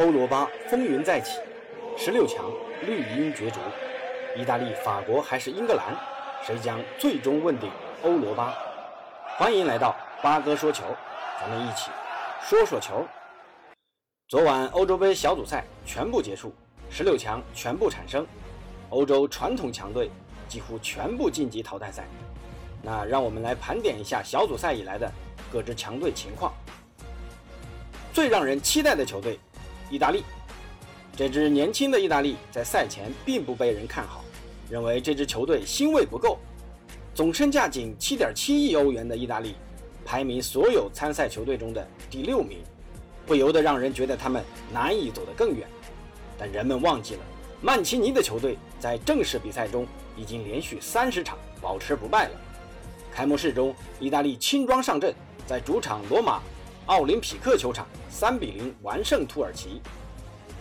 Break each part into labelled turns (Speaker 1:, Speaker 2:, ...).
Speaker 1: 欧罗巴风云再起，十六强绿茵角逐，意大利、法国还是英格兰，谁将最终问鼎欧罗巴？欢迎来到八哥说球，咱们一起说说球。昨晚欧洲杯小组赛全部结束，十六强全部产生，欧洲传统强队几乎全部晋级淘汰赛。那让我们来盘点一下小组赛以来的各支强队情况。最让人期待的球队。意大利这支年轻的意大利在赛前并不被人看好，认为这支球队星味不够。总身价仅7.7亿欧元的意大利，排名所有参赛球队中的第六名，不由得让人觉得他们难以走得更远。但人们忘记了，曼奇尼的球队在正式比赛中已经连续三十场保持不败了。开幕式中，意大利轻装上阵，在主场罗马。奥林匹克球场三比零完胜土耳其，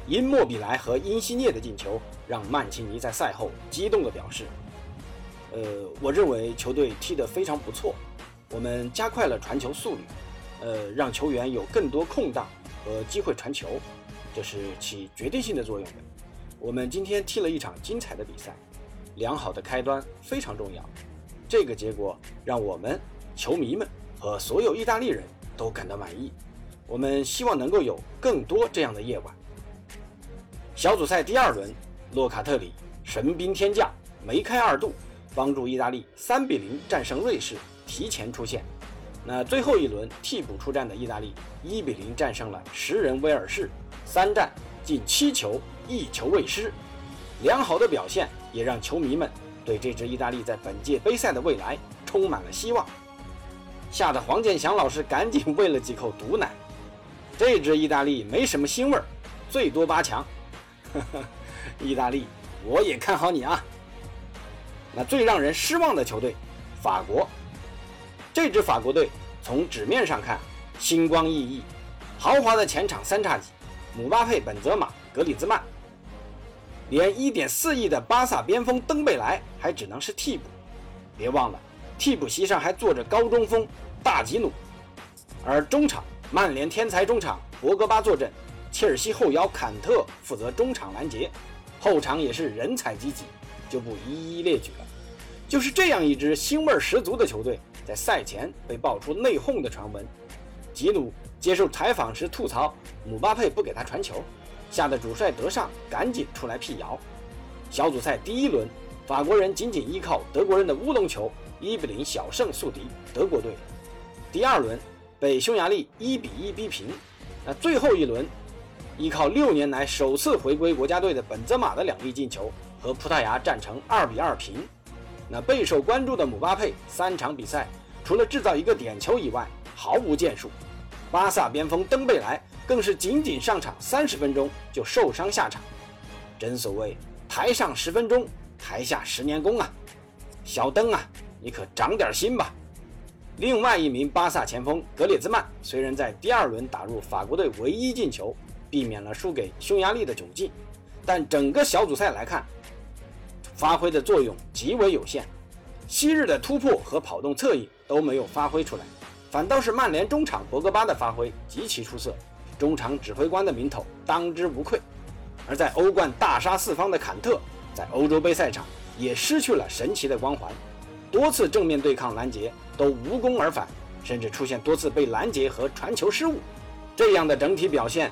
Speaker 1: 因莫比莱和因西涅的进球，让曼奇尼在赛后激动地表示：“呃，我认为球队踢得非常不错，我们加快了传球速率，呃，让球员有更多空档和机会传球，这是起决定性的作用的。我们今天踢了一场精彩的比赛，良好的开端非常重要。这个结果让我们球迷们和所有意大利人。”都感到满意，我们希望能够有更多这样的夜晚。小组赛第二轮，洛卡特里神兵天降，梅开二度，帮助意大利三比零战胜瑞士，提前出线。那最后一轮替补出战的意大利一比零战胜了十人威尔士，三战进七球，一球未失。良好的表现也让球迷们对这支意大利在本届杯赛的未来充满了希望。吓得黄健翔老师赶紧喂了几口毒奶。这支意大利没什么腥味儿，最多八强。意大利，我也看好你啊。那最让人失望的球队，法国。这支法国队从纸面上看星光熠熠，豪华的前场三叉戟，姆巴佩、本泽马、格里兹曼，连1.4亿的巴萨边锋登贝莱还只能是替补。别忘了。替补席上还坐着高中锋大吉努，而中场曼联天才中场博格巴坐镇，切尔西后腰坎特负责中场拦截，后场也是人才济济，就不一一列举了。就是这样一支腥味十足的球队，在赛前被爆出内讧的传闻。吉努接受采访时吐槽姆巴佩不给他传球，吓得主帅德尚赶紧出来辟谣。小组赛第一轮，法国人仅仅依靠德国人的乌龙球。一比零小胜宿敌德国队，第二轮被匈牙利一比一逼平。那最后一轮，依靠六年来首次回归国家队的本泽马的两粒进球和葡萄牙战成二比二平。那备受关注的姆巴佩三场比赛除了制造一个点球以外毫无建树。巴萨边锋登贝莱更是仅仅上场三十分钟就受伤下场。真所谓台上十分钟，台下十年功啊！小登啊！你可长点心吧。另外一名巴萨前锋格列兹曼虽然在第二轮打入法国队唯一进球，避免了输给匈牙利的窘境，但整个小组赛来看，发挥的作用极为有限。昔日的突破和跑动侧翼都没有发挥出来，反倒是曼联中场博格巴的发挥极其出色，中场指挥官的名头当之无愧。而在欧冠大杀四方的坎特，在欧洲杯赛场也失去了神奇的光环。多次正面对抗拦截都无功而返，甚至出现多次被拦截和传球失误，这样的整体表现，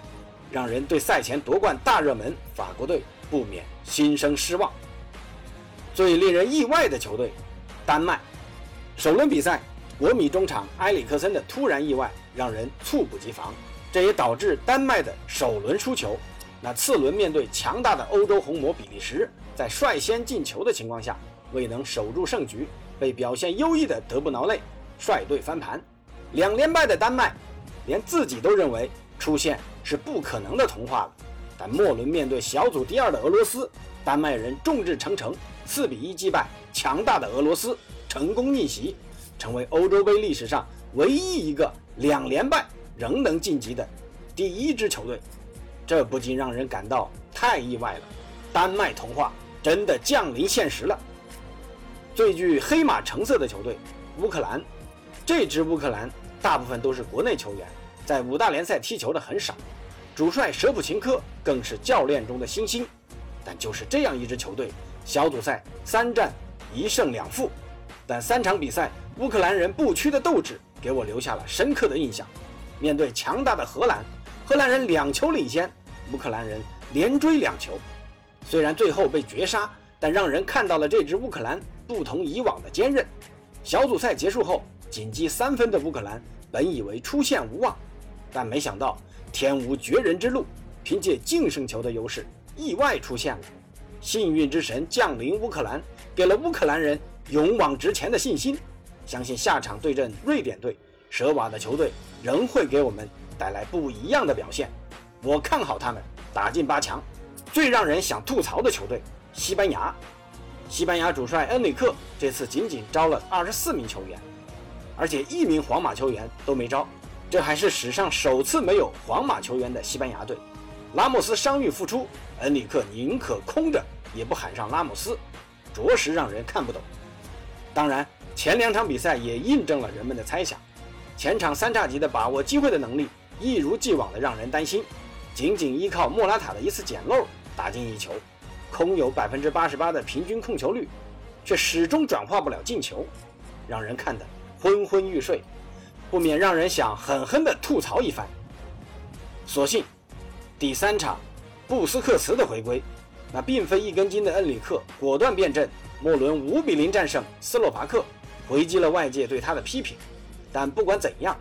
Speaker 1: 让人对赛前夺冠大热门法国队不免心生失望。最令人意外的球队，丹麦，首轮比赛国米中场埃里克森的突然意外让人猝不及防，这也导致丹麦的首轮输球。那次轮面对强大的欧洲红魔比利时，在率先进球的情况下，未能守住胜局。被表现优异的德布劳内率队翻盘，两连败的丹麦连自己都认为出线是不可能的童话了。但末轮面对小组第二的俄罗斯，丹麦人众志成城，四比一击败强大的俄罗斯，成功逆袭，成为欧洲杯历史上唯一一个两连败仍能晋级的第一支球队。这不禁让人感到太意外了，丹麦童话真的降临现实了。最具黑马成色的球队乌克兰，这支乌克兰大部分都是国内球员，在五大联赛踢球的很少，主帅舍甫琴科更是教练中的新星。但就是这样一支球队，小组赛三战一胜两负，但三场比赛乌克兰人不屈的斗志给我留下了深刻的印象。面对强大的荷兰，荷兰人两球领先，乌克兰人连追两球，虽然最后被绝杀，但让人看到了这支乌克兰不同以往的坚韧。小组赛结束后，仅积三分的乌克兰本以为出线无望，但没想到天无绝人之路，凭借净胜球的优势，意外出现了。幸运之神降临乌克兰，给了乌克兰人勇往直前的信心。相信下场对阵瑞典队，舍瓦的球队仍会给我们带来不一样的表现。我看好他们打进八强。最让人想吐槽的球队，西班牙。西班牙主帅恩里克这次仅仅招了二十四名球员，而且一名皇马球员都没招，这还是史上首次没有皇马球员的西班牙队。拉莫斯伤愈复出，恩里克宁可空着也不喊上拉莫斯，着实让人看不懂。当然，前两场比赛也印证了人们的猜想，前场三叉戟的把握机会的能力一如既往的让人担心，仅仅依靠莫拉塔的一次捡漏打进一球。空有百分之八十八的平均控球率，却始终转化不了进球，让人看得昏昏欲睡，不免让人想狠狠地吐槽一番。所幸，第三场布斯克茨的回归，那并非一根筋的恩里克果断变阵，莫伦五比零战胜斯洛伐克，回击了外界对他的批评。但不管怎样，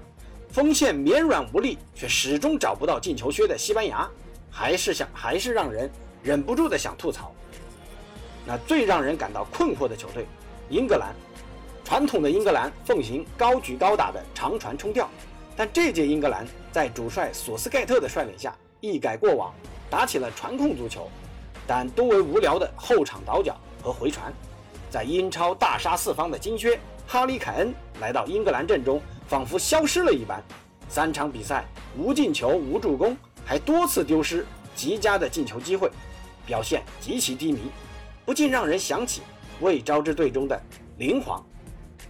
Speaker 1: 锋线绵软无力，却始终找不到进球靴的西班牙，还是想还是让人。忍不住的想吐槽，那最让人感到困惑的球队，英格兰。传统的英格兰奉行高举高打的长传冲吊，但这届英格兰在主帅索斯盖特的率领下一改过往，打起了传控足球，但多为无聊的后场倒脚和回传。在英超大杀四方的金靴哈里凯恩来到英格兰阵中，仿佛消失了一般。三场比赛无进球无助攻，还多次丢失极佳的进球机会。表现极其低迷，不禁让人想起未招之队中的林皇。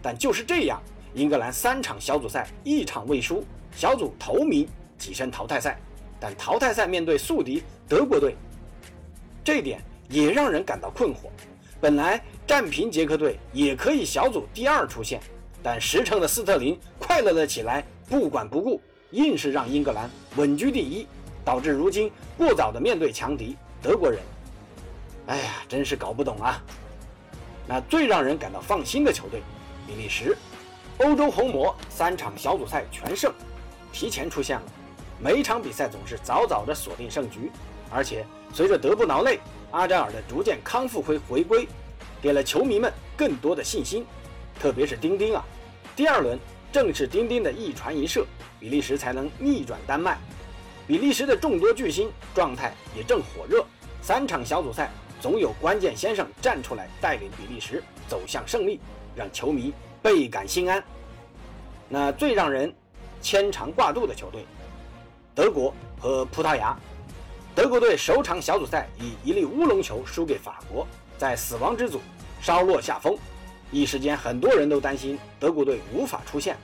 Speaker 1: 但就是这样，英格兰三场小组赛一场未输，小组头名跻身淘汰赛。但淘汰赛面对宿敌德国队，这点也让人感到困惑。本来战平捷克队也可以小组第二出线，但实诚的斯特林快乐了起来，不管不顾，硬是让英格兰稳居第一，导致如今过早的面对强敌。德国人，哎呀，真是搞不懂啊！那最让人感到放心的球队，比利时，欧洲红魔三场小组赛全胜，提前出现了，每场比赛总是早早的锁定胜局，而且随着德布劳内、阿扎尔的逐渐康复回回归，给了球迷们更多的信心，特别是丁丁啊，第二轮正是丁丁的一传一射，比利时才能逆转丹麦。比利时的众多巨星状态也正火热，三场小组赛总有关键先生站出来带领比利时走向胜利，让球迷倍感心安。那最让人牵肠挂肚的球队，德国和葡萄牙。德国队首场小组赛以一粒乌龙球输给法国，在死亡之组稍落下风，一时间很多人都担心德国队无法出线。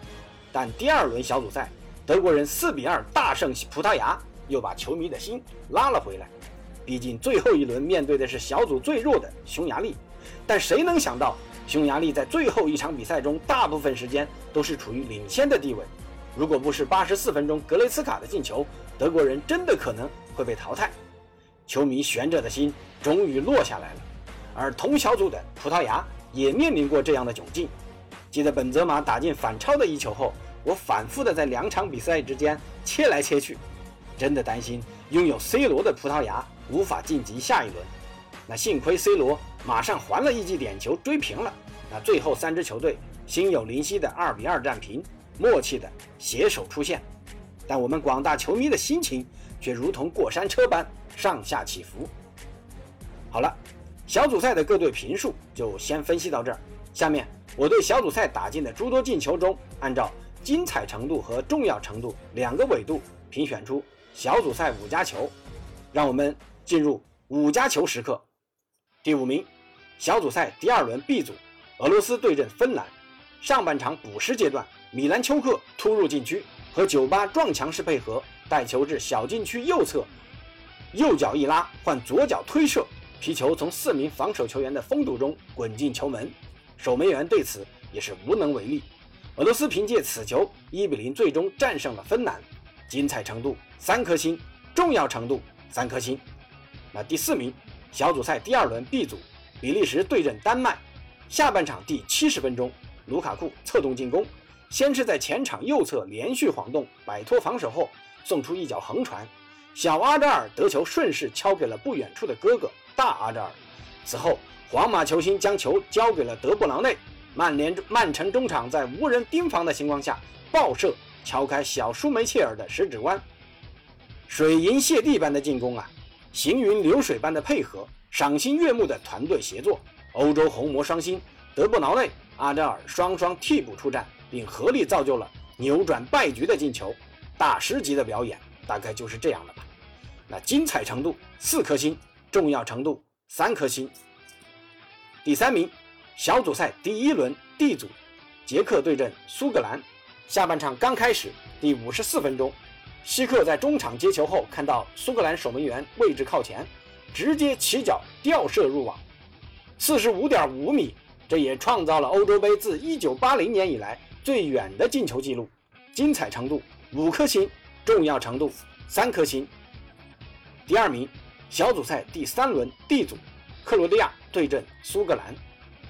Speaker 1: 但第二轮小组赛。德国人四比二大胜葡萄牙，又把球迷的心拉了回来。毕竟最后一轮面对的是小组最弱的匈牙利，但谁能想到匈牙利在最后一场比赛中大部分时间都是处于领先的地位。如果不是八十四分钟格雷斯卡的进球，德国人真的可能会被淘汰。球迷悬着的心终于落下来了。而同小组的葡萄牙也面临过这样的窘境。记得本泽马打进反超的一球后。我反复的在两场比赛之间切来切去，真的担心拥有 C 罗的葡萄牙无法晋级下一轮。那幸亏 C 罗马上还了一记点球追平了。那最后三支球队心有灵犀的二比二战平，默契的携手出线。但我们广大球迷的心情却如同过山车般上下起伏。好了，小组赛的各队评述就先分析到这儿。下面我对小组赛打进的诸多进球中，按照精彩程度和重要程度两个维度评选出小组赛五家球，让我们进入五加球时刻。第五名，小组赛第二轮 B 组，俄罗斯对阵芬兰。上半场补时阶段，米兰丘克突入禁区，和酒吧撞墙式配合，带球至小禁区右侧，右脚一拉换左脚推射，皮球从四名防守球员的封堵中滚进球门，守门员对此也是无能为力。俄罗斯凭借此球1比0最终战胜了芬兰，精彩程度三颗星，重要程度三颗星。那第四名，小组赛第二轮 B 组，比利时对阵丹麦，下半场第七十分钟，卢卡库策动进攻，先是在前场右侧连续晃动，摆脱防守后送出一脚横传，小阿扎尔得球顺势敲给了不远处的哥哥大阿扎尔，此后皇马球星将球交给了德布劳内。曼联曼城中场在无人盯防的情况下爆射，敲开小舒梅切尔的食指关。水银泻地般的进攻啊，行云流水般的配合，赏心悦目的团队协作。欧洲红魔双星德布劳内、阿扎尔双双替补出战，并合力造就了扭转败局的进球。大师级的表演，大概就是这样了吧？那精彩程度四颗星，重要程度三颗星。第三名。小组赛第一轮 D 组，捷克对阵苏格兰。下半场刚开始，第五十四分钟，希克在中场接球后，看到苏格兰守门员位置靠前，直接起脚吊射入网，四十五点五米，这也创造了欧洲杯自一九八零年以来最远的进球纪录。精彩程度五颗星，重要程度三颗星。第二名，小组赛第三轮 D 组，克罗地亚对阵苏格兰。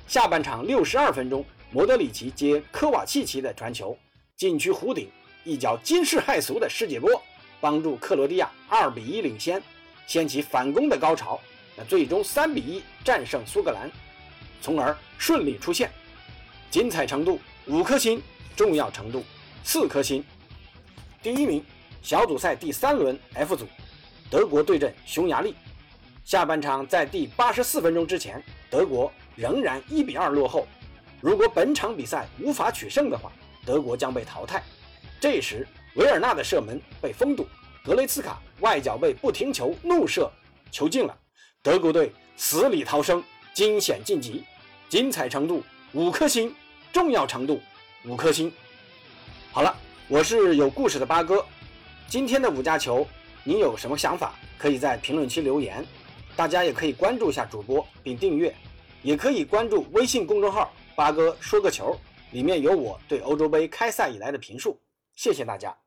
Speaker 1: 下半场六十二分钟，莫德里奇接科瓦契奇的传球，禁区弧顶一脚惊世骇俗的世界波，帮助克罗地亚二比一领先，掀起反攻的高潮。那最终三比一战胜苏格兰，从而顺利出线。精彩程度五颗星，重要程度四颗星。第一名，小组赛第三轮 F 组，德国对阵匈牙利。下半场在第八十四分钟之前，德国。仍然一比二落后。如果本场比赛无法取胜的话，德国将被淘汰。这时，维尔纳的射门被封堵，格雷茨卡外脚背不停球怒射，球进了。德国队死里逃生，惊险晋级。精彩程度五颗星，重要程度五颗星。好了，我是有故事的八哥。今天的五加球，你有什么想法？可以在评论区留言。大家也可以关注一下主播并订阅。也可以关注微信公众号“八哥说个球”，里面有我对欧洲杯开赛以来的评述。谢谢大家。